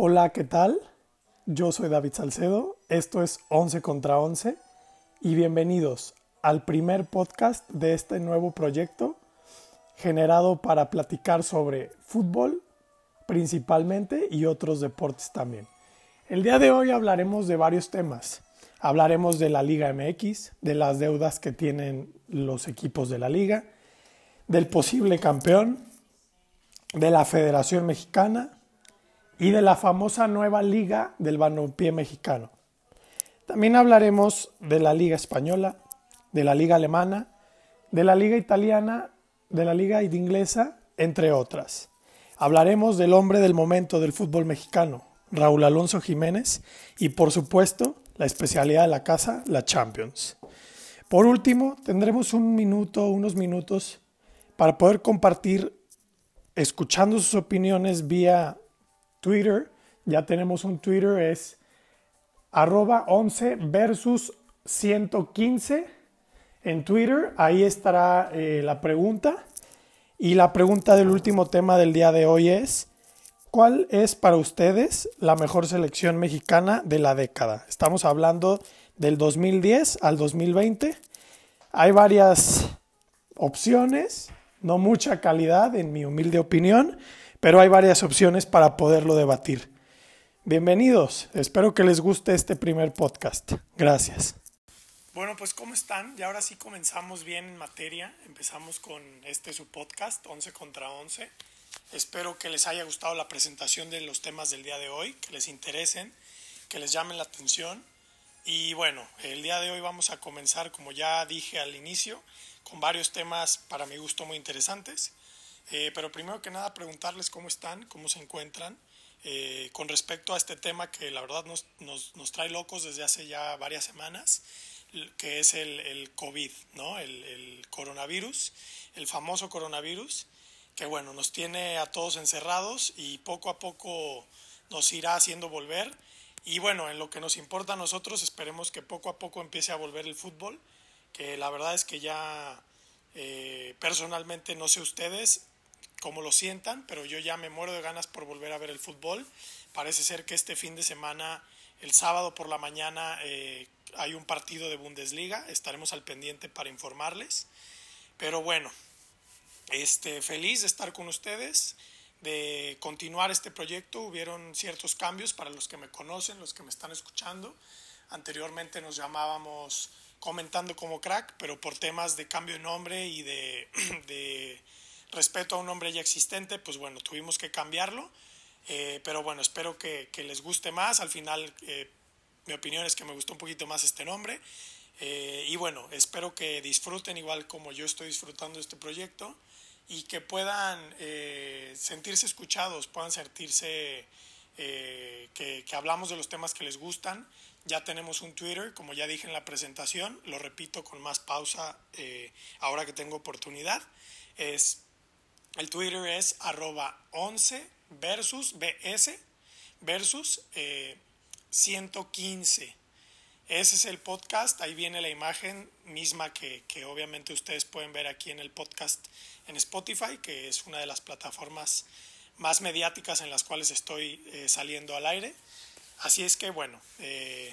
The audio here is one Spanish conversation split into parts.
Hola, ¿qué tal? Yo soy David Salcedo, esto es 11 contra 11 y bienvenidos al primer podcast de este nuevo proyecto generado para platicar sobre fútbol principalmente y otros deportes también. El día de hoy hablaremos de varios temas. Hablaremos de la Liga MX, de las deudas que tienen los equipos de la liga, del posible campeón, de la Federación Mexicana, y de la famosa nueva liga del balompié mexicano. También hablaremos de la liga española, de la liga alemana, de la liga italiana, de la liga inglesa, entre otras. Hablaremos del hombre del momento del fútbol mexicano, Raúl Alonso Jiménez, y por supuesto, la especialidad de la casa, la Champions. Por último, tendremos un minuto, unos minutos para poder compartir, escuchando sus opiniones vía Twitter. Ya tenemos un Twitter, es arroba 11 versus 115 en Twitter. Ahí estará eh, la pregunta. Y la pregunta del último tema del día de hoy es, ¿cuál es para ustedes la mejor selección mexicana de la década? Estamos hablando del 2010 al 2020. Hay varias opciones, no mucha calidad en mi humilde opinión, pero hay varias opciones para poderlo debatir. Bienvenidos, espero que les guste este primer podcast. Gracias. Bueno, pues ¿cómo están? Y ahora sí comenzamos bien en materia. Empezamos con este su podcast, 11 contra 11. Espero que les haya gustado la presentación de los temas del día de hoy, que les interesen, que les llamen la atención. Y bueno, el día de hoy vamos a comenzar, como ya dije al inicio, con varios temas para mi gusto muy interesantes. Eh, pero primero que nada preguntarles cómo están, cómo se encuentran eh, con respecto a este tema que la verdad nos, nos, nos, trae locos desde hace ya varias semanas, que es el, el COVID, ¿no? El, el, coronavirus, el famoso coronavirus, que bueno, nos tiene a todos encerrados y poco a poco nos irá haciendo volver. Y bueno, en lo que nos importa a nosotros, esperemos que poco a poco empiece a volver el fútbol, que la verdad es que ya eh, personalmente, no sé ustedes, como lo sientan, pero yo ya me muero de ganas por volver a ver el fútbol. Parece ser que este fin de semana, el sábado por la mañana, eh, hay un partido de Bundesliga. Estaremos al pendiente para informarles. Pero bueno, este, feliz de estar con ustedes, de continuar este proyecto. Hubieron ciertos cambios para los que me conocen, los que me están escuchando. Anteriormente nos llamábamos comentando como crack, pero por temas de cambio de nombre y de, de respeto a un nombre ya existente, pues bueno, tuvimos que cambiarlo. Eh, pero bueno, espero que, les guste más. Al final, eh, mi opinión es que me gustó un poquito más este nombre. Eh, y bueno, espero que disfruten igual como yo estoy disfrutando este proyecto y que puedan sentirse escuchados, puedan sentirse que, que, hablamos de los temas que les gustan. Ya tenemos un Twitter, como ya dije en la presentación, lo repito con más pausa ahora que tengo oportunidad. Es el Twitter es arroba 11 versus BS versus 115. Eh, Ese es el podcast, ahí viene la imagen misma que, obviamente ustedes pueden ver aquí en el podcast en Spotify, que es una de las plataformas más mediáticas en las cuales estoy eh, saliendo al aire. Así es que bueno, eh,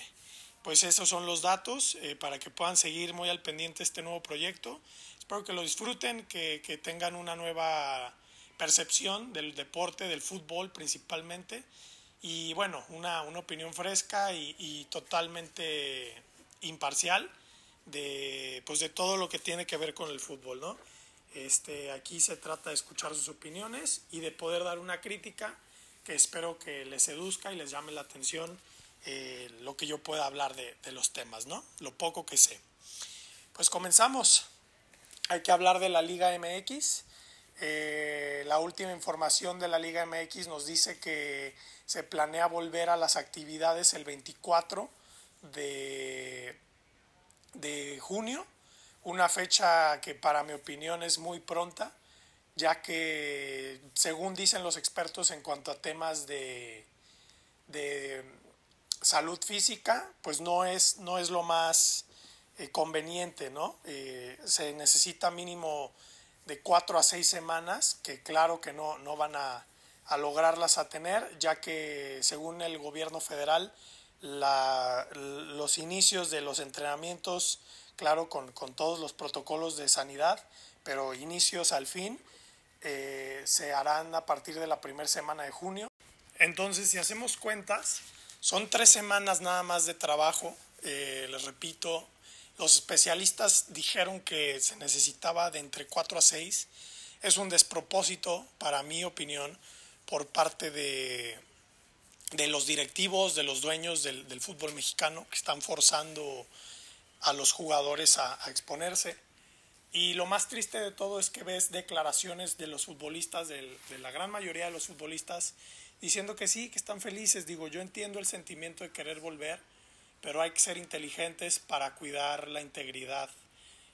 pues esos son los datos para que puedan seguir muy al pendiente este nuevo proyecto. Espero que lo disfruten, que, tengan una nueva percepción del deporte, del fútbol principalmente. Y bueno, una, opinión fresca y, totalmente imparcial de, pues de todo lo que tiene que ver con el fútbol, ¿no? Este, aquí se trata de escuchar sus opiniones y de poder dar una crítica que espero que les seduzca y les llame la atención eh, lo que yo pueda hablar de, de los temas, ¿no? Lo poco que sé. Pues comenzamos. Hay que hablar de la Liga MX. Eh, la última información de la Liga MX nos dice que se planea volver a las actividades el 24 de, de junio, una fecha que para mi opinión es muy pronta, ya que según dicen los expertos en cuanto a temas de, de salud física, pues no es, no es lo más eh, conveniente, ¿no? Eh, se necesita mínimo de cuatro a seis semanas, que claro que no, no van a, a lograrlas a tener, ya que según el gobierno federal, los inicios de los entrenamientos, claro, con, con, todos los protocolos de sanidad, pero inicios al fin, eh, se harán a partir de la primera semana de junio. Entonces, si hacemos cuentas, son tres semanas nada más de trabajo. Eh, les repito, los especialistas dijeron que se necesitaba de entre cuatro a seis. Es un despropósito, para mi opinión, por parte de, de los directivos, de los dueños del, fútbol mexicano, que están forzando a los jugadores a, exponerse. Y lo más triste de todo es que ves declaraciones de los futbolistas, de la gran mayoría de los futbolistas, diciendo que sí, que están felices. Digo, yo entiendo el sentimiento de querer volver, pero hay que ser inteligentes para cuidar la integridad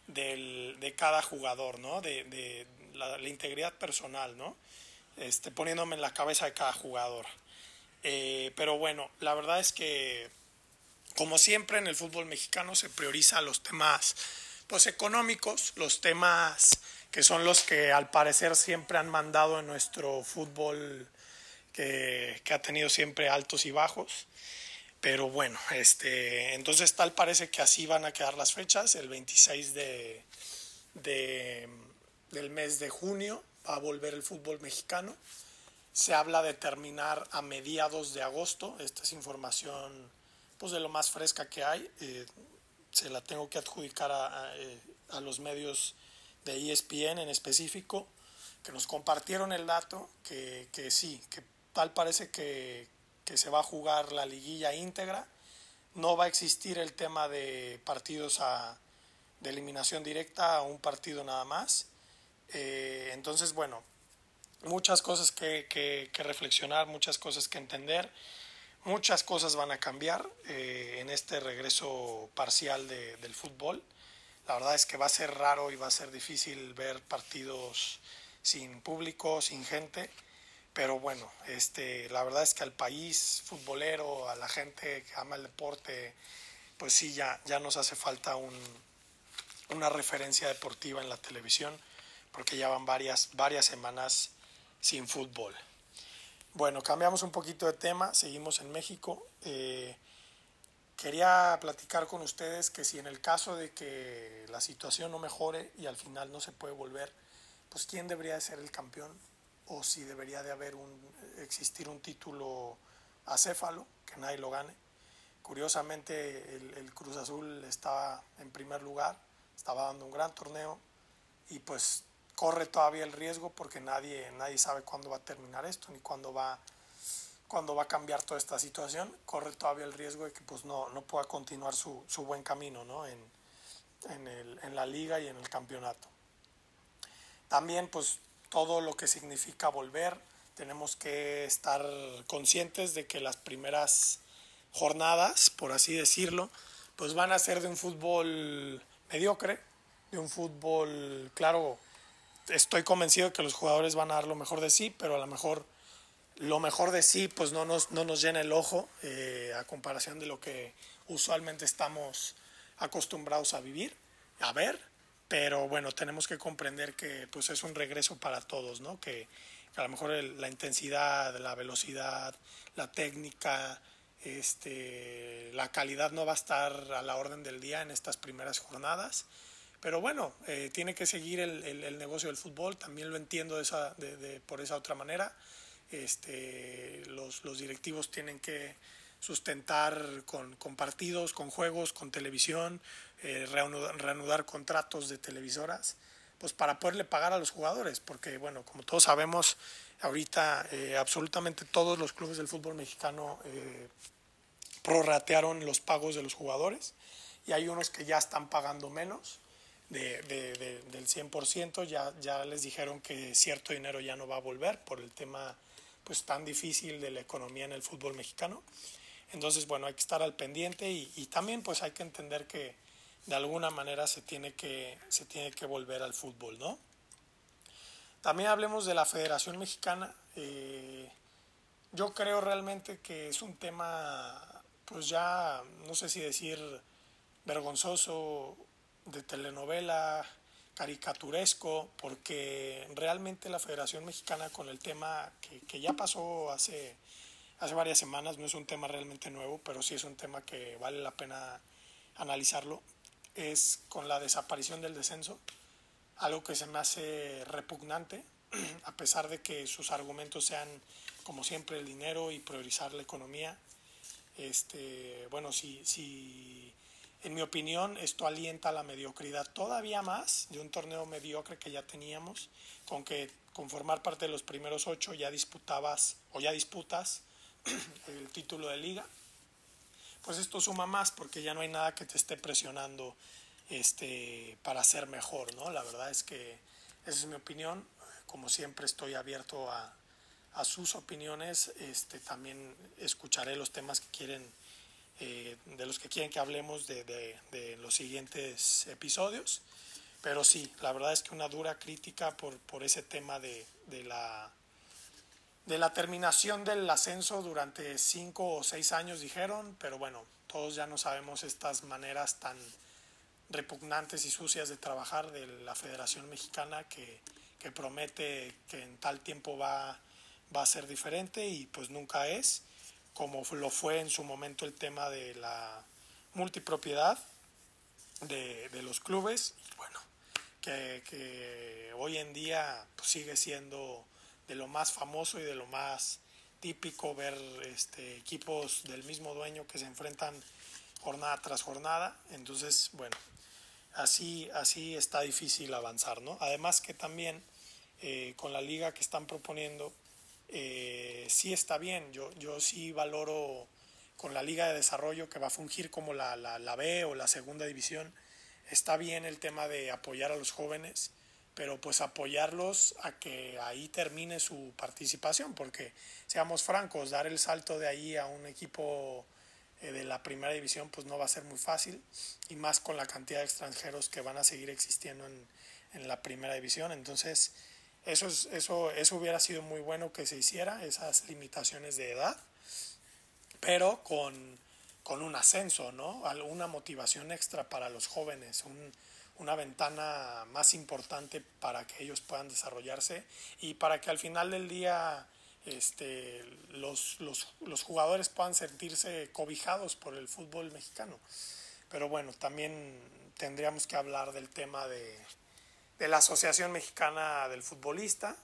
del, de cada jugador, ¿no? De, de la, la, integridad personal, ¿no? Este, poniéndome en la cabeza de cada jugador. Eh, pero bueno, la verdad es que, como siempre en el fútbol mexicano, se prioriza los temas pues, económicos, los temas que son los que al parecer siempre han mandado en nuestro fútbol que, que ha tenido siempre altos y bajos. Pero bueno, este, entonces tal parece que así van a quedar las fechas, el 26 de, de, del mes de junio va a volver el fútbol mexicano. Se habla de terminar a mediados de agosto. Esta es información pues, de lo más fresca que hay. Eh, se la tengo que adjudicar a, a, a, los medios de ESPN en específico, que nos compartieron el dato, que, que sí, que tal parece que, se va a jugar la liguilla íntegra. No va a existir el tema de partidos a, de eliminación directa a un partido nada más. Eh, entonces, bueno, muchas cosas que, que, que, reflexionar, muchas cosas que entender, muchas cosas van a cambiar eh, en este regreso parcial de, del fútbol. La verdad es que va a ser raro y va a ser difícil ver partidos sin público, sin gente. Pero bueno, este, la verdad es que al país futbolero, a la gente que ama el deporte, pues sí, ya, ya nos hace falta un, una referencia deportiva en la televisión, porque ya van varias, varias semanas sin fútbol. Bueno, cambiamos un poquito de tema, seguimos en México. Eh, quería platicar con ustedes que si en el caso de que la situación no mejore y al final no se puede volver, pues quién debería de ser el campeón o si debería de haber un, existir un título acéfalo, que nadie lo gane. Curiosamente el, Cruz Azul estaba en primer lugar, estaba dando un gran torneo y pues corre todavía el riesgo porque nadie, nadie sabe cuándo va a terminar esto ni cuándo va, cuándo va a cambiar toda esta situación. Corre todavía el riesgo de que pues no, no pueda continuar su, su buen camino ¿no? en, en, el, en la liga y en el campeonato. También pues todo lo que significa volver. Tenemos que estar conscientes de que las primeras jornadas, por así decirlo, pues van a ser de un fútbol mediocre, de un fútbol, claro, estoy convencido de que los jugadores van a dar lo mejor de sí, pero a lo mejor lo mejor de sí pues no nos, no nos llena el ojo eh, a comparación de lo que usualmente estamos acostumbrados a vivir, a ver, pero bueno, tenemos que comprender que pues es un regreso para todos, ¿no? Que, a lo mejor el, la intensidad, la velocidad, la técnica, este, la calidad no va a estar a la orden del día en estas primeras jornadas. Pero bueno, eh, tiene que seguir el, negocio del fútbol, también lo entiendo de esa, de, de, por esa otra manera. Este, los, directivos tienen que sustentar con, partidos, con juegos, con televisión, eh, reanudar, reanudar, contratos de televisoras, pues para poderle pagar a los jugadores, porque bueno, como todos sabemos, ahorita eh, absolutamente todos los clubes del fútbol mexicano eh, prorratearon los pagos de los jugadores y hay unos que ya están pagando menos. De, de, de, del 100%, ya, ya les dijeron que cierto dinero ya no va a volver por el tema pues tan difícil de la economía en el fútbol mexicano. Entonces, bueno, hay que estar al pendiente y, y, también pues hay que entender que de alguna manera se tiene que, se tiene que volver al fútbol, ¿no? También hablemos de la Federación Mexicana. Eh, yo creo realmente que es un tema, pues ya, no sé si decir vergonzoso, de telenovela, caricaturesco, porque realmente la Federación Mexicana con el tema que, que ya pasó hace, hace varias semanas, no es un tema realmente nuevo, pero sí es un tema que vale la pena analizarlo, es con la desaparición del descenso, algo que se me hace repugnante, a pesar de que sus argumentos sean, como siempre, el dinero y priorizar la economía. Este, bueno, si, si en mi opinión esto alienta la mediocridad todavía más de un torneo mediocre que ya teníamos, con que con formar parte de los primeros ocho ya disputabas o ya disputas el título de liga, pues esto suma más porque ya no hay nada que te esté presionando este, para ser mejor, ¿no? La verdad es que esa es mi opinión. Como siempre estoy abierto a, a sus opiniones. Este, también escucharé los temas que quieren, eh, de los que quieren que hablemos de, de, de, los siguientes episodios. Pero sí, la verdad es que una dura crítica por, por ese tema de, de, la, de la terminación del ascenso durante cinco o seis años, dijeron. Pero bueno, todos ya no sabemos estas maneras tan repugnantes y sucias de trabajar de la Federación Mexicana que, que promete que en tal tiempo va, va a ser diferente y pues nunca es, como lo fue en su momento el tema de la multipropiedad de, de los clubes, y bueno, que, que, hoy en día pues sigue siendo de lo más famoso y de lo más típico ver este, equipos del mismo dueño que se enfrentan jornada tras jornada. Entonces, bueno, así, así está difícil avanzar, ¿no? Además que también eh, con la liga que están proponiendo, eh, sí está bien, yo, yo sí valoro con la liga de desarrollo que va a fungir como la, la, la B o la segunda división, está bien el tema de apoyar a los jóvenes, pero pues apoyarlos a que ahí termine su participación, porque seamos francos, dar el salto de ahí a un equipo eh, de la primera división pues no va a ser muy fácil y más con la cantidad de extranjeros que van a seguir existiendo en, en la primera división. Entonces eso, es, eso, eso hubiera sido muy bueno que se hiciera esas limitaciones de edad pero con, con un ascenso no alguna motivación extra para los jóvenes un, una ventana más importante para que ellos puedan desarrollarse y para que al final del día este, los, los, los, jugadores puedan sentirse cobijados por el fútbol mexicano. Pero bueno, también tendríamos que hablar del tema de, de la Asociación Mexicana del Futbolista,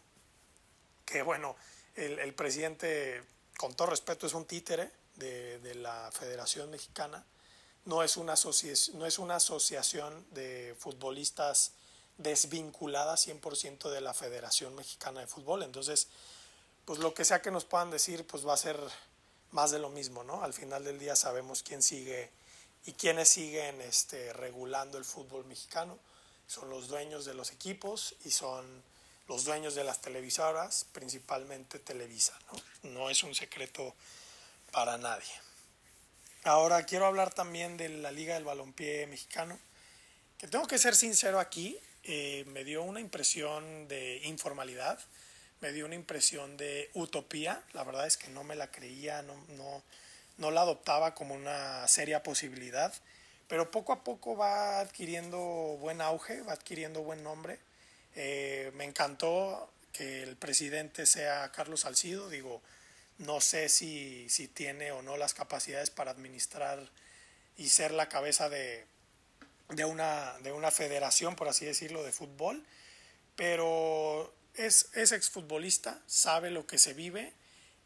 que bueno, el, el, presidente, con todo respeto, es un títere de, de la Federación Mexicana, no es, una no es una asociación de futbolistas desvinculada 100% de la Federación Mexicana de Fútbol, entonces pues lo que sea que nos puedan decir, pues va a ser más de lo mismo, ¿no? Al final del día sabemos quién sigue y quiénes siguen este, regulando el fútbol mexicano. Son los dueños de los equipos y son los dueños de las televisoras, principalmente Televisa, ¿no? No es un secreto para nadie. Ahora quiero hablar también de la Liga del Balompié Mexicano, que tengo que ser sincero aquí, eh, me dio una impresión de informalidad me dio una impresión de utopía. La verdad es que no me la creía, no, la adoptaba como una seria posibilidad. Pero poco a poco va adquiriendo buen auge, va adquiriendo buen nombre. Eh, me encantó que el presidente sea Carlos Salcido. Digo, no sé si, si tiene o no las capacidades para administrar y ser la cabeza de, de, una, de una federación, por así decirlo, de fútbol. Pero es, es exfutbolista, sabe lo que se vive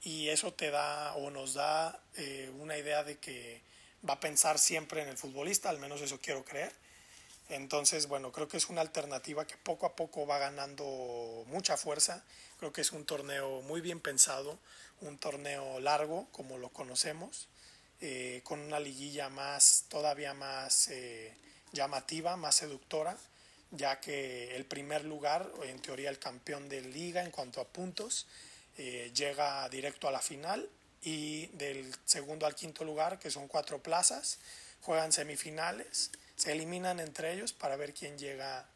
y eso te da o nos da eh, una idea de que va a pensar siempre en el futbolista, al menos eso quiero creer. Entonces, bueno, creo que es una alternativa que poco a poco va ganando mucha fuerza. Creo que es un torneo muy bien pensado, un torneo largo, como lo conocemos, eh, con una liguilla más, todavía más eh, llamativa, más seductora ya que el primer lugar, en teoría el campeón de liga en cuanto a puntos, eh, llega directo a la final y del segundo al quinto lugar, que son cuatro plazas, juegan semifinales, se eliminan entre ellos para ver quién llega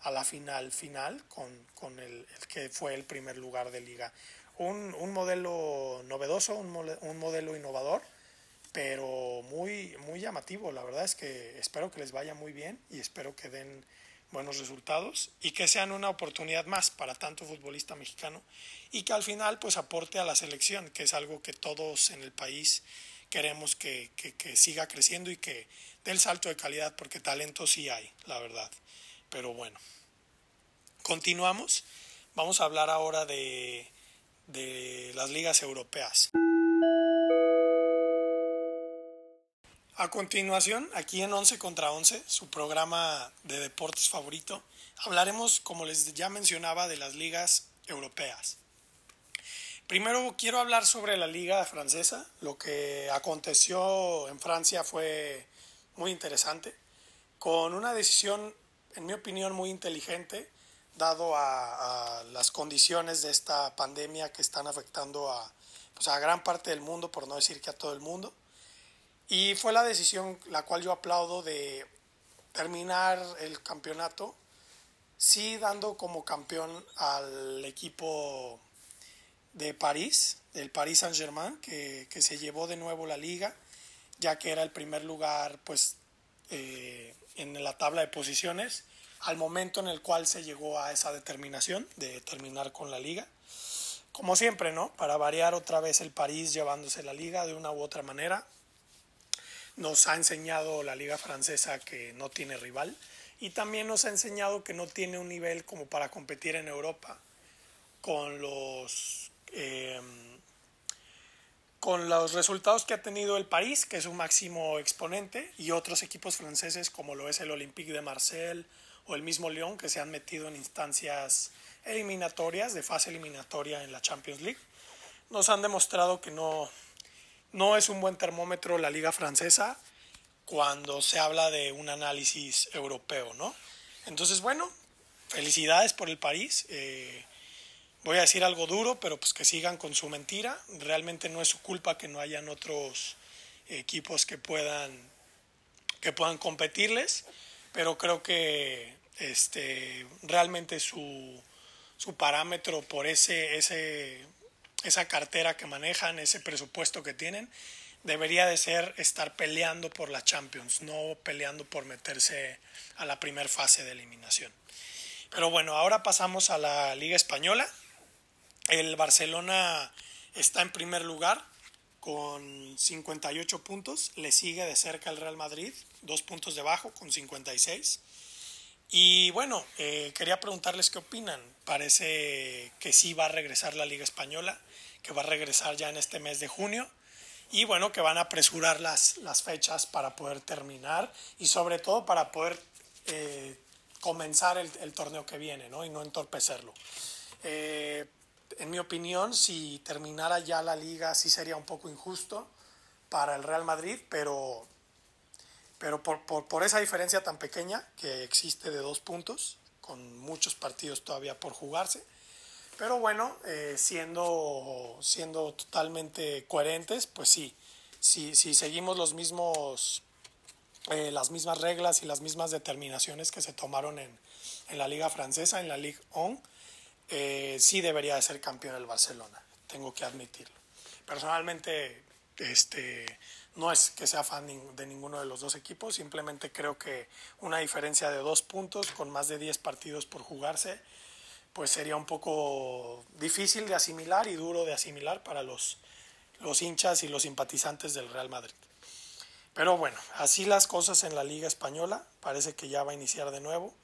a la final final con, con el, el, que fue el primer lugar de liga. Un, un modelo novedoso, un, un modelo innovador, pero muy, muy llamativo. La verdad es que espero que les vaya muy bien y espero que den buenos resultados y que sean una oportunidad más para tanto futbolista mexicano y que al final pues aporte a la selección, que es algo que todos en el país queremos que, que, siga creciendo y que dé el salto de calidad, porque talento sí hay, la verdad. Pero bueno, continuamos. Vamos a hablar ahora de, de las ligas europeas. A continuación, aquí en 11 contra 11, su programa de deportes favorito, hablaremos, como les ya mencionaba, de las ligas europeas. Primero quiero hablar sobre la liga francesa. Lo que aconteció en Francia fue muy interesante, con una decisión, en mi opinión, muy inteligente, dado a, las condiciones de esta pandemia que están afectando a, pues, a gran parte del mundo, por no decir que a todo el mundo. Y fue la decisión la cual yo aplaudo de terminar el campeonato, sí dando como campeón al equipo de París, del Paris Saint-Germain, que, se llevó de nuevo la liga, ya que era el primer lugar pues, eh, en la tabla de posiciones, al momento en el cual se llegó a esa determinación de terminar con la liga. Como siempre, ¿no? Para variar otra vez el París llevándose la liga de una u otra manera, nos ha enseñado la liga francesa que no tiene rival y también nos ha enseñado que no tiene un nivel como para competir en Europa con los em, con los resultados que ha tenido el París, que es un máximo exponente, y otros equipos franceses como lo es el Olympique de Marseille o el mismo Lyon, que se han metido en instancias eliminatorias, de fase eliminatoria en la Champions League, nos han demostrado que no, no es un buen termómetro la liga francesa cuando se habla de un análisis europeo, ¿no? Entonces, bueno, felicidades por el París. Eh, voy a decir algo duro, pero pues que sigan con su mentira. Realmente no es su culpa que no hayan otros equipos que puedan, que puedan competirles, pero creo que este, realmente su, su parámetro por ese, ese esa cartera que manejan, ese presupuesto que tienen, debería de ser estar peleando por la Champions, no peleando por meterse a la primera fase de eliminación. Pero bueno, ahora pasamos a la Liga Española. El Barcelona está en primer lugar con 58 puntos, le sigue de cerca el Real Madrid, dos puntos debajo con 56. Y bueno, eh, quería preguntarles qué opinan. Parece que sí va a regresar la Liga Española, que va a regresar ya en este mes de junio. Y bueno, que van a apresurar las, las fechas para poder terminar y sobre todo para poder eh, comenzar el, torneo que viene ¿no? y no entorpecerlo. Eh, en mi opinión, si terminara ya la liga, sí sería un poco injusto para el Real Madrid, pero pero por, por, por, esa diferencia tan pequeña que existe de dos puntos, con muchos partidos todavía por jugarse. Pero bueno, eh, siendo, siendo totalmente coherentes, pues sí, si, si seguimos los mismos, eh, las mismas reglas y las mismas determinaciones que se tomaron en, en la liga francesa, en la Ligue 1, eh, sí debería de ser campeón el Barcelona, tengo que admitirlo. Personalmente, este, no es que sea fan de ninguno de los dos equipos, simplemente creo que una diferencia de dos puntos con más de 10 partidos por jugarse, pues sería un poco difícil de asimilar y duro de asimilar para los, los hinchas y los simpatizantes del Real Madrid. Pero bueno, así las cosas en la Liga Española, parece que ya va a iniciar de nuevo.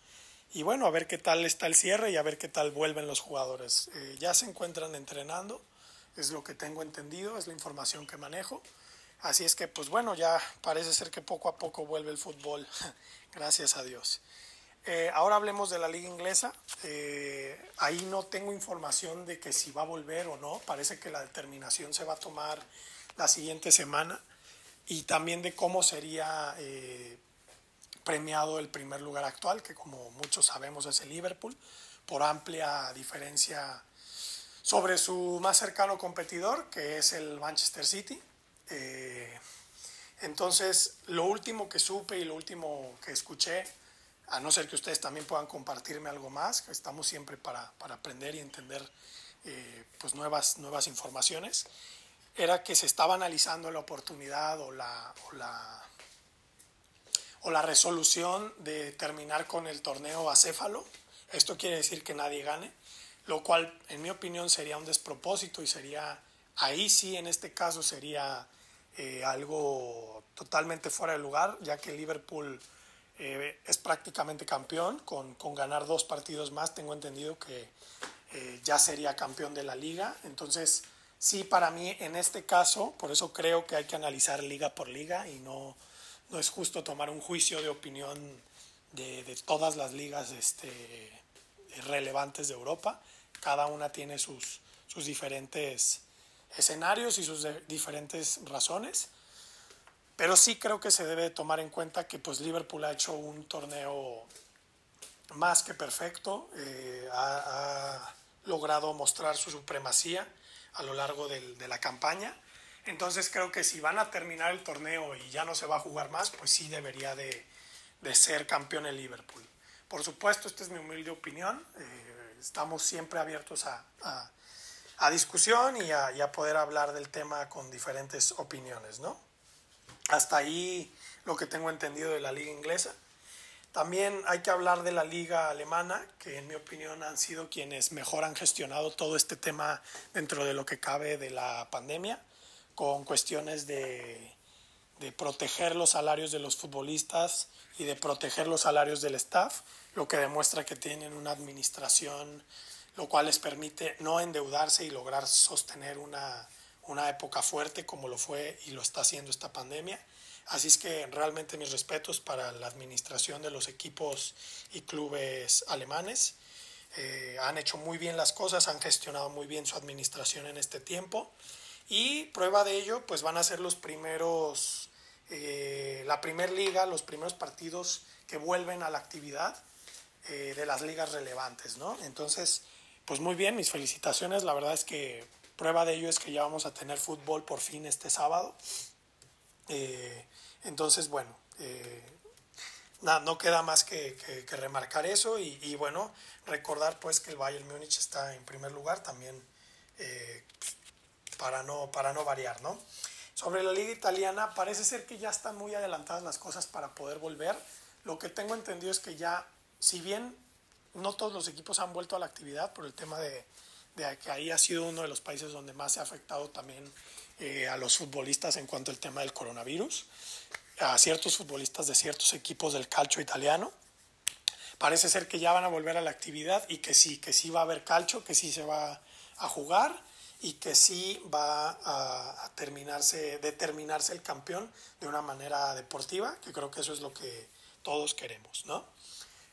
Y bueno, a ver qué tal está el cierre y a ver qué tal vuelven los jugadores. Eh, ya se encuentran entrenando, es lo que tengo entendido, es la información que manejo. Así es que, pues bueno, ya parece ser que poco a poco vuelve el fútbol, gracias a Dios. Eh, ahora hablemos de la liga inglesa. Eh, ahí no tengo información de que si va a volver o no. Parece que la determinación se va a tomar la siguiente semana. Y también de cómo sería eh, premiado el primer lugar actual, que como muchos sabemos es el Liverpool, por amplia diferencia sobre su más cercano competidor, que es el Manchester City. Eh, entonces, lo último que supe y lo último que escuché, a no ser que ustedes también puedan compartirme algo más, estamos siempre para, aprender y entender eh, pues nuevas, nuevas informaciones, era que se estaba analizando la oportunidad o la, o la resolución de terminar con el torneo acéfalo. Esto quiere decir que nadie gane, lo cual en mi opinión sería un despropósito y sería, ahí sí en este caso sería eh, algo totalmente fuera de lugar, ya que Liverpool eh, es prácticamente campeón, con, con, ganar dos partidos más tengo entendido que eh, ya sería campeón de la liga, entonces sí para mí en este caso, por eso creo que hay que analizar liga por liga y no no es justo tomar un juicio de opinión de, de todas las ligas este, relevantes de Europa. Cada una tiene sus, sus diferentes escenarios y sus diferentes razones. Pero sí creo que se debe tomar en cuenta que pues Liverpool ha hecho un torneo más que perfecto, eh, ha, ha, logrado mostrar su supremacía a lo largo del, de la campaña entonces creo que si van a terminar el torneo y ya no se va a jugar más, pues sí debería de, de ser campeón el Liverpool. Por supuesto, esta es mi humilde opinión. Eh, estamos siempre abiertos a, a, a discusión y a, y a, poder hablar del tema con diferentes opiniones, ¿no? Hasta ahí lo que tengo entendido de la liga inglesa. También hay que hablar de la liga alemana, que en mi opinión han sido quienes mejor han gestionado todo este tema dentro de lo que cabe de la pandemia con cuestiones de, de, proteger los salarios de los futbolistas y de proteger los salarios del staff, lo que demuestra que tienen una administración, lo cual les permite no endeudarse y lograr sostener una, una época fuerte como lo fue y lo está haciendo esta pandemia. Así es que realmente mis respetos para la administración de los equipos y clubes alemanes. Eh, han hecho muy bien las cosas, han gestionado muy bien su administración en este tiempo. Y prueba de ello, pues van a ser los primeros, eh, la primer liga, los primeros partidos que vuelven a la actividad eh, de las ligas relevantes, ¿no? Entonces, pues muy bien, mis felicitaciones. La verdad es que prueba de ello es que ya vamos a tener fútbol por fin este sábado. Eh, entonces, bueno, eh, nada, no queda más que, que, remarcar eso y, y, bueno, recordar pues que el Bayern Múnich está en primer lugar también. Eh, para no, para no variar, ¿no? Sobre la liga italiana, parece ser que ya están muy adelantadas las cosas para poder volver. Lo que tengo entendido es que ya, si bien no todos los equipos han vuelto a la actividad por el tema de, que ahí ha sido uno de los países donde más se ha afectado también eh, a los futbolistas en cuanto al tema del coronavirus, a ciertos futbolistas de ciertos equipos del calcio italiano. Parece ser que ya van a volver a la actividad y que sí, que sí va a haber calcio, que sí se va a jugar y que sí va a, a terminarse, determinarse el campeón de una manera deportiva, que creo que eso es lo que todos queremos, ¿no?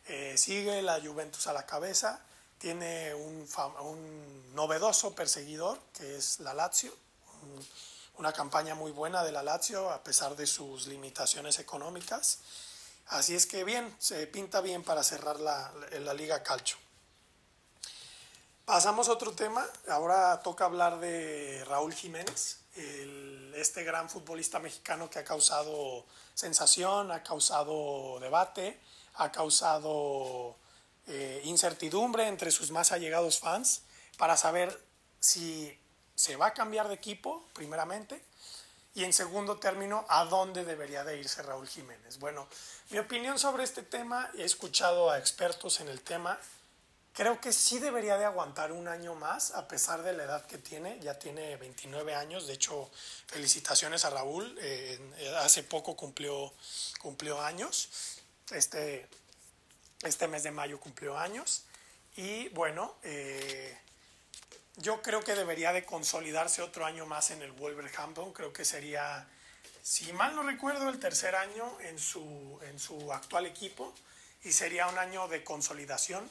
Eh, sigue la Juventus a la cabeza, tiene un, un, novedoso perseguidor que es la Lazio, un, una campaña muy buena de la Lazio a pesar de sus limitaciones económicas. Así es que bien, se pinta bien para cerrar la, la Liga Calcio. Pasamos a otro tema. Ahora toca hablar de Raúl Jiménez, este gran futbolista mexicano que ha causado sensación, ha causado debate, ha causado eh, incertidumbre entre sus más allegados fans para saber si se va a cambiar de equipo, primeramente, y en segundo término, a dónde debería de irse Raúl Jiménez. Bueno, mi opinión sobre este tema, he escuchado a expertos en el tema, Creo que sí debería de aguantar un año más, a pesar de la edad que tiene. Ya tiene 29 años. De hecho, felicitaciones a Raúl. Eh, hace poco cumplió, cumplió años. Este, este mes de mayo cumplió años. Y bueno, eh, yo creo que debería de consolidarse otro año más en el Wolverhampton. Creo que sería, si mal no recuerdo, el tercer año en su, en su actual equipo. Y sería un año de consolidación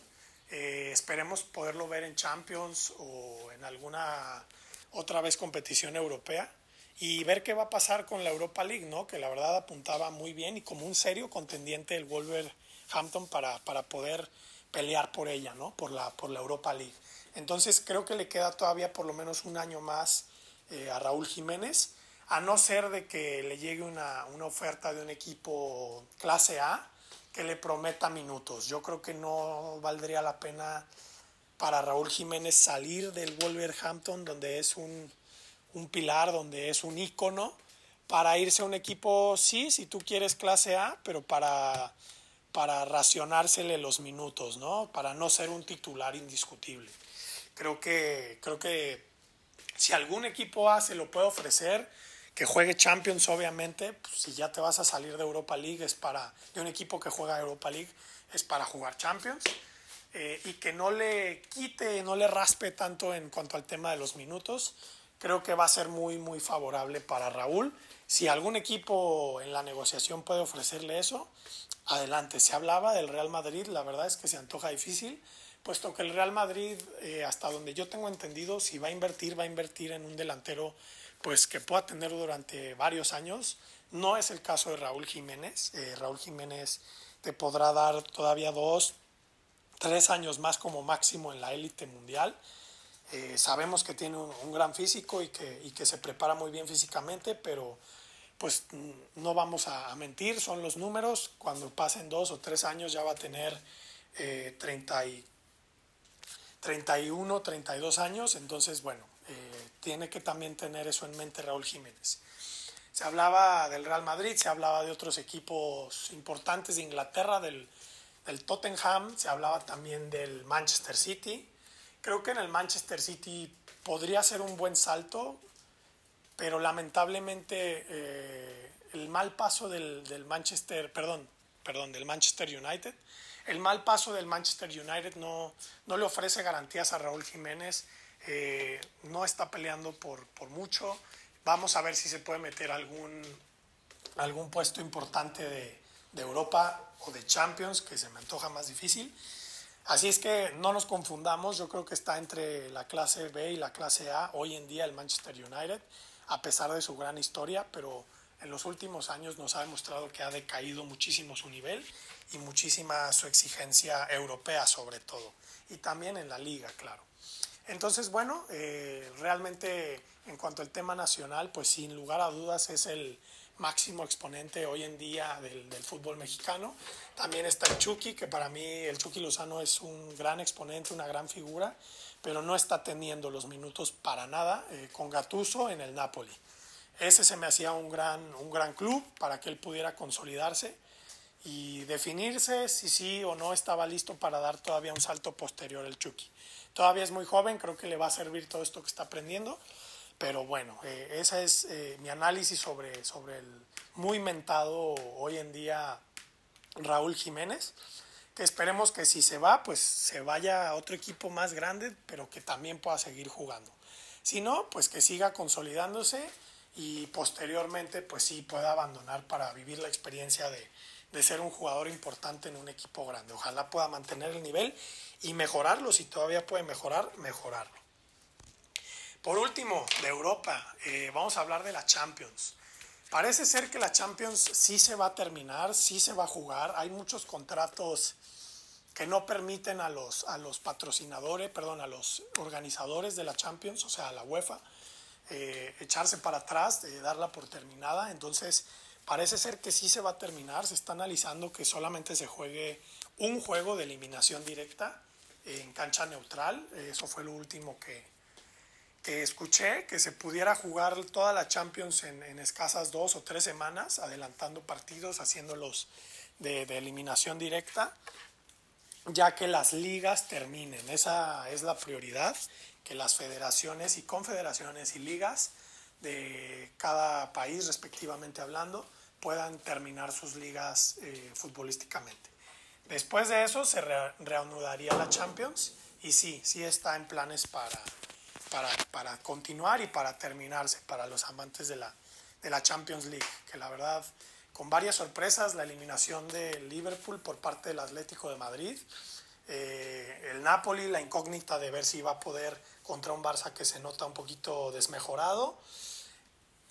eh, esperemos poderlo ver en Champions o en alguna otra vez competición europea y ver qué va a pasar con la Europa League, ¿no? Que la verdad apuntaba muy bien y como un serio contendiente el Wolverhampton para, para poder pelear por ella, ¿no? Por la, por la Europa League. Entonces creo que le queda todavía por lo menos un año más eh, a Raúl Jiménez, a no ser de que le llegue una, una oferta de un equipo clase A, que le prometa minutos. Yo creo que no valdría la pena para Raúl Jiménez salir del Wolverhampton, donde es un, un pilar, donde es un ícono, para irse a un equipo, sí, si tú quieres clase A, pero para, para racionársele los minutos, ¿no? Para no ser un titular indiscutible. Creo que, creo que si algún equipo A se lo puede ofrecer, que juegue Champions, obviamente, pues, si ya te vas a salir de Europa League, es para, de un equipo que juega Europa League, es para jugar Champions. Eh, y que no le quite, no le raspe tanto en cuanto al tema de los minutos, creo que va a ser muy, muy favorable para Raúl. Si algún equipo en la negociación puede ofrecerle eso, adelante. Se hablaba del Real Madrid, la verdad es que se antoja difícil, puesto que el Real Madrid, eh, hasta donde yo tengo entendido, si va a invertir, va a invertir en un delantero pues que pueda tener durante varios años. No es el caso de Raúl Jiménez. Eh, Raúl Jiménez te podrá dar todavía dos, tres años más como máximo en la élite mundial. Eh, sabemos que tiene un, gran físico y que, se prepara muy bien físicamente, pero pues no vamos a, mentir, son los números. Cuando pasen dos o tres años ya va a tener eh, 30 y, 31, 32 años, entonces bueno, eh, tiene que también tener eso en mente Raúl Jiménez. Se hablaba del Real Madrid, se hablaba de otros equipos importantes de Inglaterra, del, del Tottenham, se hablaba también del Manchester City. Creo que en el Manchester City podría ser un buen salto, pero lamentablemente eh, el mal paso del, del, Manchester, perdón, perdón, del Manchester United, el mal paso del Manchester United no, no le ofrece garantías a Raúl Jiménez eh, no está peleando por, por, mucho. Vamos a ver si se puede meter algún, algún puesto importante de, de, Europa o de Champions, que se me antoja más difícil. Así es que no nos confundamos, yo creo que está entre la clase B y la clase A hoy en día el Manchester United, a pesar de su gran historia, pero en los últimos años nos ha demostrado que ha decaído muchísimo su nivel y muchísima su exigencia europea sobre todo, y también en la liga, claro. Entonces, bueno, eh, realmente en cuanto al tema nacional, pues sin lugar a dudas es el máximo exponente hoy en día del, fútbol mexicano. También está el Chucky, que para mí el Chucky Lozano es un gran exponente, una gran figura, pero no está teniendo los minutos para nada eh, con Gatuso en el Napoli. Ese se me hacía un gran, un gran club para que él pudiera consolidarse y definirse si sí o no estaba listo para dar todavía un salto posterior el Chucky. Todavía es muy joven, creo que le va a servir todo esto que está aprendiendo, pero bueno, eh, ese es eh, mi análisis sobre, sobre el muy mentado hoy en día Raúl Jiménez, que esperemos que si se va, pues se vaya a otro equipo más grande, pero que también pueda seguir jugando. Si no, pues que siga consolidándose y posteriormente pues sí pueda abandonar para vivir la experiencia de, de ser un jugador importante en un equipo grande. Ojalá pueda mantener el nivel y mejorarlo. Si todavía puede mejorar, mejorarlo. Por último, de Europa, eh, vamos a hablar de la Champions. Parece ser que la Champions sí se va a terminar, sí se va a jugar. Hay muchos contratos que no permiten a los, a los patrocinadores, perdón, a los organizadores de la Champions, o sea, a la UEFA, eh, echarse para atrás, de darla por terminada. Entonces, parece ser que sí se va a terminar. Se está analizando que solamente se juegue un juego de eliminación directa en cancha neutral. Eso fue lo último que, que escuché, que se pudiera jugar toda la Champions en, en escasas dos o tres semanas, adelantando partidos, haciéndolos de, de, eliminación directa, ya que las ligas terminen. Esa es la prioridad, que las federaciones y confederaciones y ligas de cada país, respectivamente hablando, puedan terminar sus ligas eh, futbolísticamente. Después de eso se reanudaría la Champions y sí, sí está en planes para, para, para, continuar y para terminarse para los amantes de la, de la Champions League, que la verdad, con varias sorpresas, la eliminación de Liverpool por parte del Atlético de Madrid, eh, el Napoli, la incógnita de ver si va a poder contra un Barça que se nota un poquito desmejorado,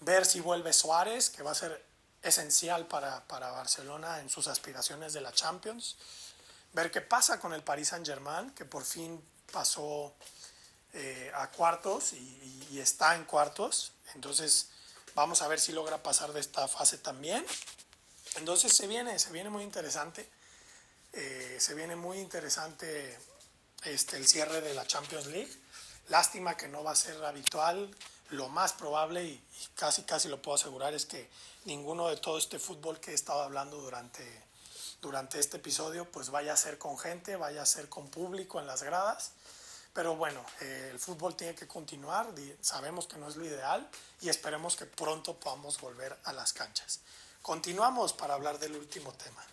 ver si vuelve Suárez, que va a ser esencial para, para, Barcelona en sus aspiraciones de la Champions. Ver qué pasa con el Paris Saint Germain, que por fin pasó eh, a cuartos y, y, está en cuartos. Entonces vamos a ver si logra pasar de esta fase también. Entonces se viene, se viene muy interesante. Eh, se viene muy interesante este, el cierre de la Champions League. Lástima que no va a ser habitual lo más probable y, casi casi lo puedo asegurar es que ninguno de todo este fútbol que he estado hablando durante, durante este episodio pues vaya a ser con gente, vaya a ser con público en las gradas. Pero bueno, eh, el fútbol tiene que continuar, sabemos que no es lo ideal y esperemos que pronto podamos volver a las canchas. Continuamos para hablar del último tema.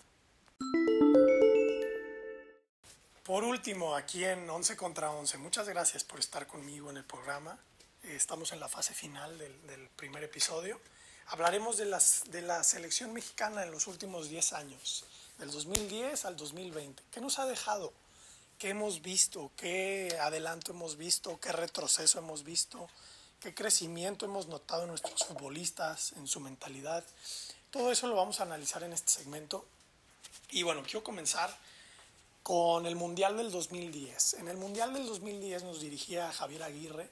Por último, aquí en 11 contra 11, muchas gracias por estar conmigo en el programa. Estamos en la fase final del, primer episodio. Hablaremos de, las, de la selección mexicana en los últimos 10 años, del 2010 al 2020. ¿Qué nos ha dejado? ¿Qué hemos visto? ¿Qué adelanto hemos visto? ¿Qué retroceso hemos visto? ¿Qué crecimiento hemos notado en nuestros futbolistas, en su mentalidad? Todo eso lo vamos a analizar en este segmento. Y bueno, quiero comenzar con el Mundial del 2010. En el Mundial del 2010 nos dirigía Javier Aguirre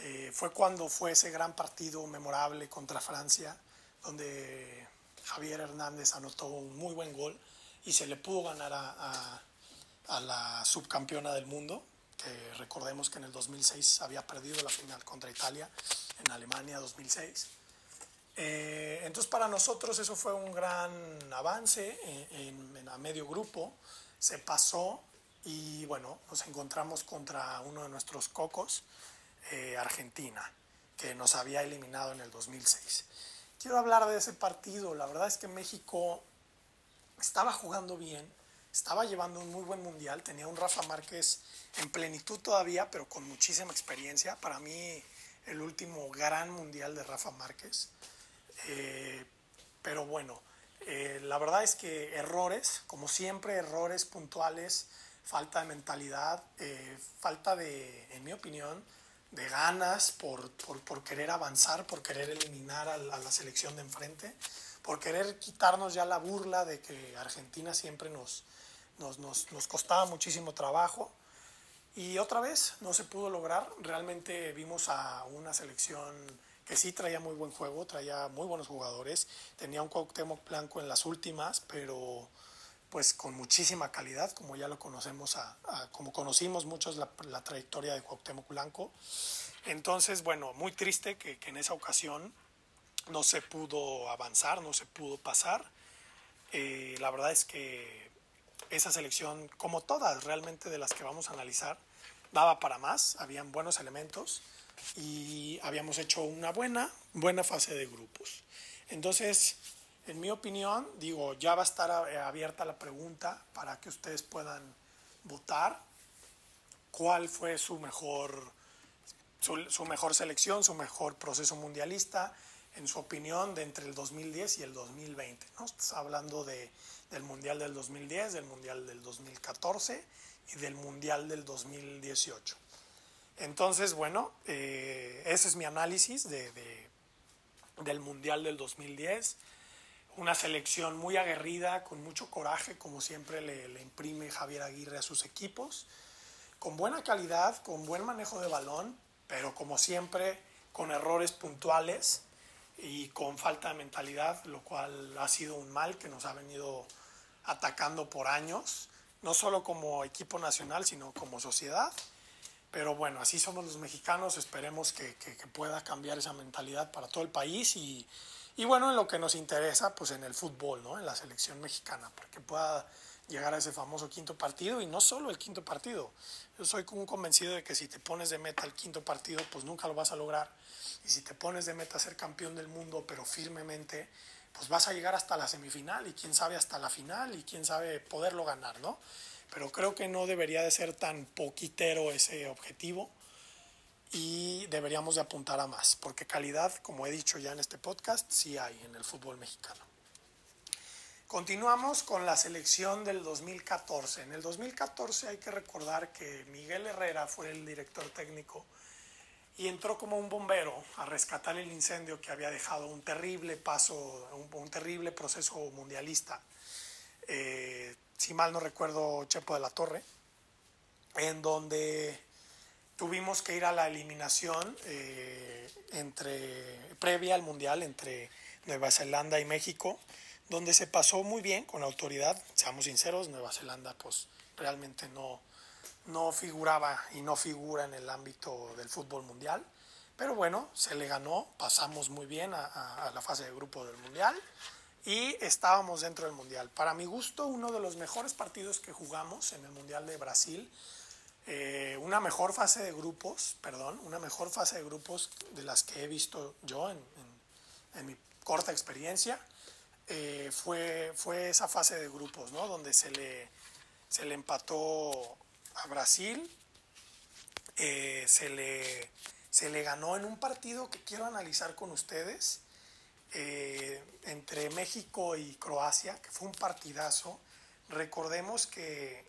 eh, fue cuando fue ese gran partido memorable contra Francia, donde Javier Hernández anotó un muy buen gol y se le pudo ganar a, la subcampeona del mundo, que recordemos que en el 2006 había perdido la final contra Italia, en Alemania 2006. Eh, entonces para nosotros eso fue un gran avance en, en, a medio grupo, se pasó y bueno, nos encontramos contra uno de nuestros cocos, eh, Argentina, que nos había eliminado en el 2006. Quiero hablar de ese partido. La verdad es que México estaba jugando bien, estaba llevando un muy buen mundial, tenía un Rafa Márquez en plenitud todavía, pero con muchísima experiencia. Para mí, el último gran mundial de Rafa Márquez. Eh, pero bueno, eh, la verdad es que errores, como siempre, errores puntuales, falta de mentalidad, falta de, en mi opinión, de ganas por, querer avanzar, por querer eliminar a la, selección de enfrente, por querer quitarnos ya la burla de que Argentina siempre nos, nos, costaba muchísimo trabajo. Y otra vez no se pudo lograr. Realmente vimos a una selección que sí traía muy buen juego, traía muy buenos jugadores. Tenía un Cuauhtémoc blanco en las últimas, pero pues con muchísima calidad, como ya lo conocemos, a, como conocimos muchos la, trayectoria de Cuauhtémoc Blanco. Entonces, bueno, muy triste que, en esa ocasión no se pudo avanzar, no se pudo pasar. Eh, la verdad es que esa selección, como todas realmente de las que vamos a analizar, daba para más, habían buenos elementos y habíamos hecho una buena, buena fase de grupos. Entonces, en mi opinión, digo, ya va a estar abierta la pregunta para que ustedes puedan votar cuál fue su mejor, su, mejor selección, su mejor proceso mundialista, en su opinión, de entre el 2010 y el 2020. ¿no? Estás hablando de, del Mundial del 2010, del Mundial del 2014 y del Mundial del 2018. Entonces, bueno, eh, ese es mi análisis de, del Mundial del 2010 una selección muy aguerrida, con mucho coraje, como siempre le, imprime Javier Aguirre a sus equipos, con buena calidad, con buen manejo de balón, pero como siempre con errores puntuales y con falta de mentalidad, lo cual ha sido un mal que nos ha venido atacando por años, no solo como equipo nacional, sino como sociedad. Pero bueno, así somos los mexicanos, esperemos que, que pueda cambiar esa mentalidad para todo el país y, y bueno, en lo que nos interesa, pues en el fútbol, ¿no? En la selección mexicana, para que pueda llegar a ese famoso quinto partido y no solo el quinto partido. Yo soy como convencido de que si te pones de meta el quinto partido, pues nunca lo vas a lograr. Y si te pones de meta ser campeón del mundo, pero firmemente, pues vas a llegar hasta la semifinal y quién sabe hasta la final y quién sabe poderlo ganar, ¿no? Pero creo que no debería de ser tan poquitero ese objetivo y deberíamos de apuntar a más, porque calidad, como he dicho ya en este podcast, sí hay en el fútbol mexicano. Continuamos con la selección del 2014. En el 2014 hay que recordar que Miguel Herrera fue el director técnico y entró como un bombero a rescatar el incendio que había dejado un terrible paso, un, terrible proceso mundialista. Eh, si mal no recuerdo, Chepo de la Torre, en donde tuvimos que ir a la eliminación eh, entre, previa al Mundial entre Nueva Zelanda y México, donde se pasó muy bien con la autoridad, seamos sinceros, Nueva Zelanda pues realmente no, no figuraba y no figura en el ámbito del fútbol mundial, Pero bueno, se le ganó, pasamos muy bien a, la fase de grupo del Mundial y estábamos dentro del Mundial. Para mi gusto, uno de los mejores partidos que jugamos en el Mundial de Brasil, eh, una mejor fase de grupos, perdón, una mejor fase de grupos de las que he visto yo en, mi corta experiencia, eh, fue, fue esa fase de grupos, ¿no? Donde se le, se le empató a Brasil, eh, se le se le ganó en un partido que quiero analizar con ustedes eh, entre México y Croacia, que fue un partidazo. Recordemos que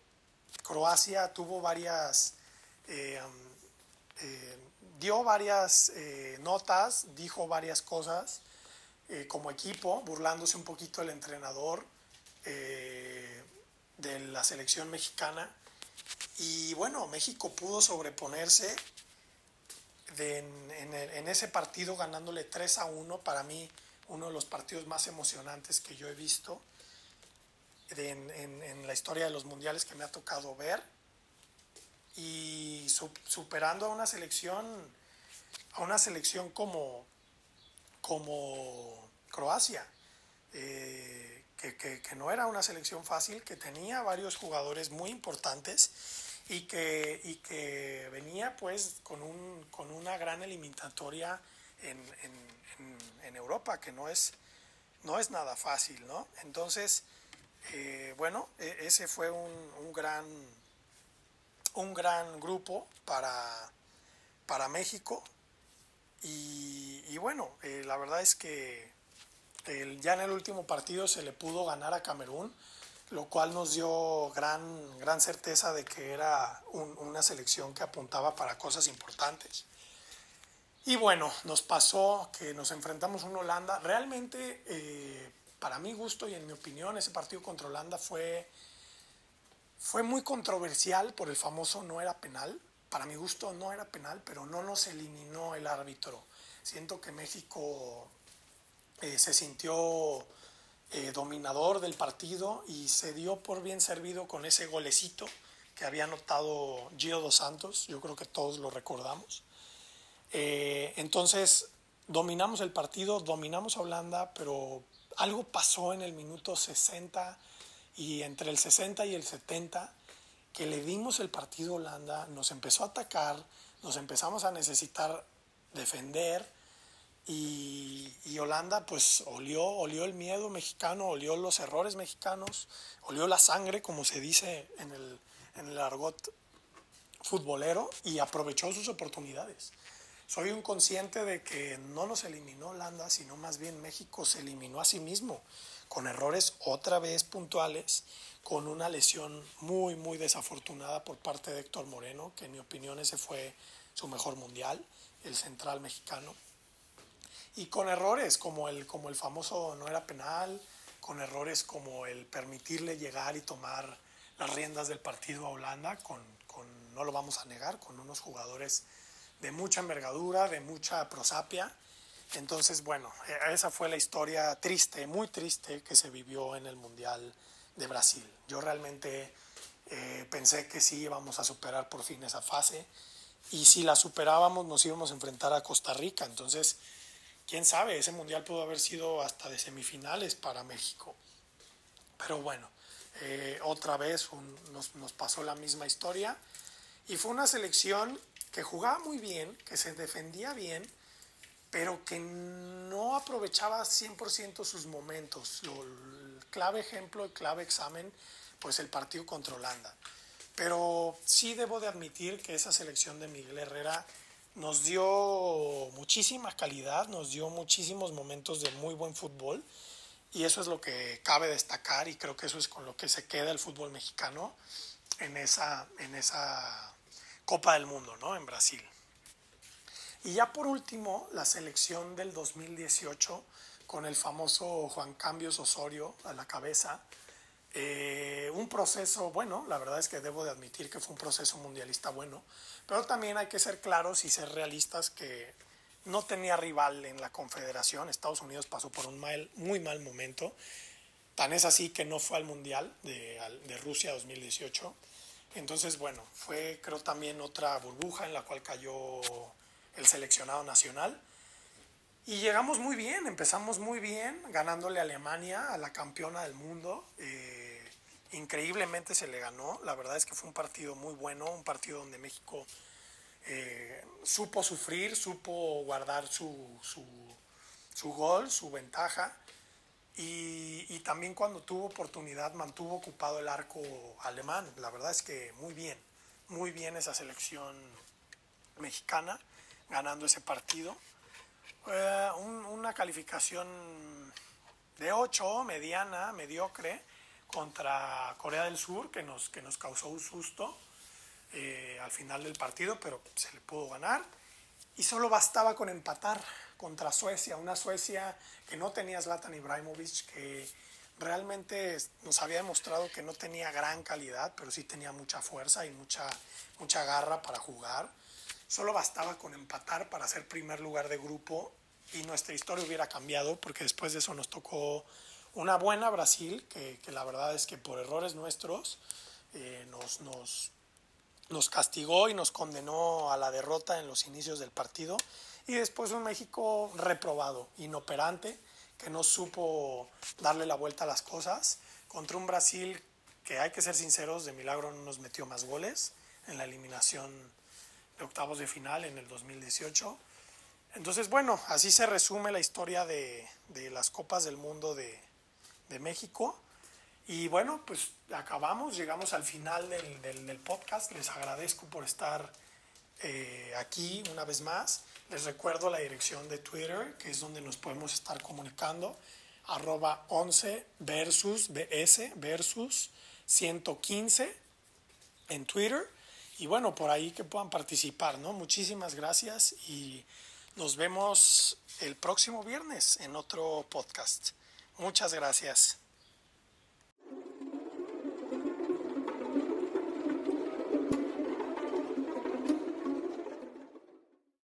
Croacia tuvo varias, eh, eh, dio varias notas, dijo varias cosas como equipo, burlándose un poquito del entrenador de la selección mexicana. Y bueno, México pudo sobreponerse en, ese partido ganándole 3 a 1, para mí uno de los partidos más emocionantes que yo he visto en, la historia de los mundiales que me ha tocado ver. Y superando a una selección a una selección como como Croacia eh, que, que no era una selección fácil que tenía varios jugadores muy importantes y que, y que venía pues con, un, con una gran eliminatoria en, en, en, Europa, que no es, no es nada fácil, ¿no? Entonces, eh, bueno, e, ese fue un, un, gran, un gran grupo para, para México y, y bueno, eh, la verdad es que el, ya en el último partido se le pudo ganar a Camerún, lo cual nos dio gran, gran certeza de que era una selección que apuntaba para cosas importantes. Y bueno, nos pasó que nos enfrentamos a Holanda. Realmente, eh, para mi gusto y en mi opinión, ese partido contra Holanda fue, fue muy controversial por el famoso no era penal. Para mi gusto no era penal, pero no nos eliminó el árbitro. Siento que México eh, se sintió eh, dominador del partido y se dio por bien servido con ese golecito que había anotado Gio dos Santos, yo creo que todos lo recordamos. Eh, entonces, dominamos el partido, dominamos a Holanda, pero algo pasó en el minuto 60 y entre el 60 y el 70 que le dimos el partido a Holanda, nos empezó a atacar, nos empezamos a necesitar defender y, Holanda pues olió, olió el miedo mexicano, olió los errores mexicanos, olió la sangre, como se dice en el, en el argot futbolero, y aprovechó sus oportunidades. Soy un consciente de que no nos eliminó Holanda, sino más bien México se eliminó a sí mismo, con errores otra vez puntuales, con una lesión muy, muy desafortunada por parte de Héctor Moreno, que en mi opinión ese fue su mejor mundial, el central mexicano y con errores como el, como el famoso no era penal, con errores como el permitirle llegar y tomar las riendas del partido a Holanda, con, con, no lo vamos a negar, con unos jugadores de mucha envergadura, de mucha prosapia. Entonces, bueno, e, esa fue la historia triste, muy triste que se vivió en el Mundial de Brasil. Yo realmente eh, pensé que sí íbamos a superar por fin esa fase y si la superábamos nos íbamos a enfrentar a Costa Rica. Entonces, quién sabe, ese mundial pudo haber sido hasta de semifinales para México. Pero bueno, eh, otra vez nos, pasó la misma historia y fue una selección que jugaba muy bien, que se defendía bien, pero que no aprovechaba 100% sus momentos. el clave ejemplo, el clave examen, pues el partido contra Holanda. Pero sí debo de admitir que esa selección de Miguel Herrera nos dio muchísima calidad, nos dio muchísimos momentos de muy buen fútbol y eso es lo que cabe destacar y creo que eso es con lo que se queda el fútbol mexicano en esa, en esa Copa del Mundo, ¿no? En Brasil. Y ya por último, la selección del 2018 con el famoso Juan Cambios Osorio a la cabeza. Eh, un proceso, bueno, la verdad es que debo de admitir que fue un proceso mundialista bueno, pero también hay que ser claros y ser realistas que no tenía rival en la Confederación. Estados Unidos pasó por un mal, muy mal momento. Tan es así que no fue al Mundial de, Rusia 2018. Entonces, bueno, fue creo también otra burbuja en la cual cayó el seleccionado nacional. Y llegamos muy bien, empezamos muy bien, ganándole a Alemania, a la campeona del mundo. Eh, increíblemente se le ganó. La verdad es que fue un partido muy bueno, un partido donde México eh, supo sufrir, supo guardar su, su, gol, su ventaja. Y, y, también cuando tuvo oportunidad mantuvo ocupado el arco alemán. La verdad es que muy bien, muy bien esa selección mexicana ganando ese partido. Eh, una calificación de 8, mediana, mediocre, contra Corea del Sur, que nos, que nos causó un susto eh, al final del partido, pero se le pudo ganar. Y solo bastaba con empatar contra Suecia, una Suecia que no tenía Zlatan Ibrahimovic, que realmente nos había demostrado que no tenía gran calidad, pero sí tenía mucha fuerza y mucha, mucha garra para jugar. Solo bastaba con empatar para ser primer lugar de grupo y nuestra historia hubiera cambiado porque después de eso nos tocó una buena Brasil, que, la verdad es que por errores nuestros eh, nos, nos, nos castigó y nos condenó a la derrota en los inicios del partido. Y después un México reprobado, inoperante, que no supo darle la vuelta a las cosas, contra un Brasil que hay que ser sinceros, de milagro no nos metió más goles en la eliminación de octavos de final en el 2018. Entonces, bueno, así se resume la historia de, las Copas del Mundo de, México. Y bueno, pues acabamos, llegamos al final del, podcast. Les agradezco por estar eh, aquí una vez más. Les recuerdo la dirección de Twitter, que es donde nos podemos estar comunicando. Arroba 11 versus BS versus 115 en Twitter y bueno, por ahí que puedan participar, ¿no? Muchísimas gracias y nos vemos el próximo viernes en otro podcast. Muchas gracias.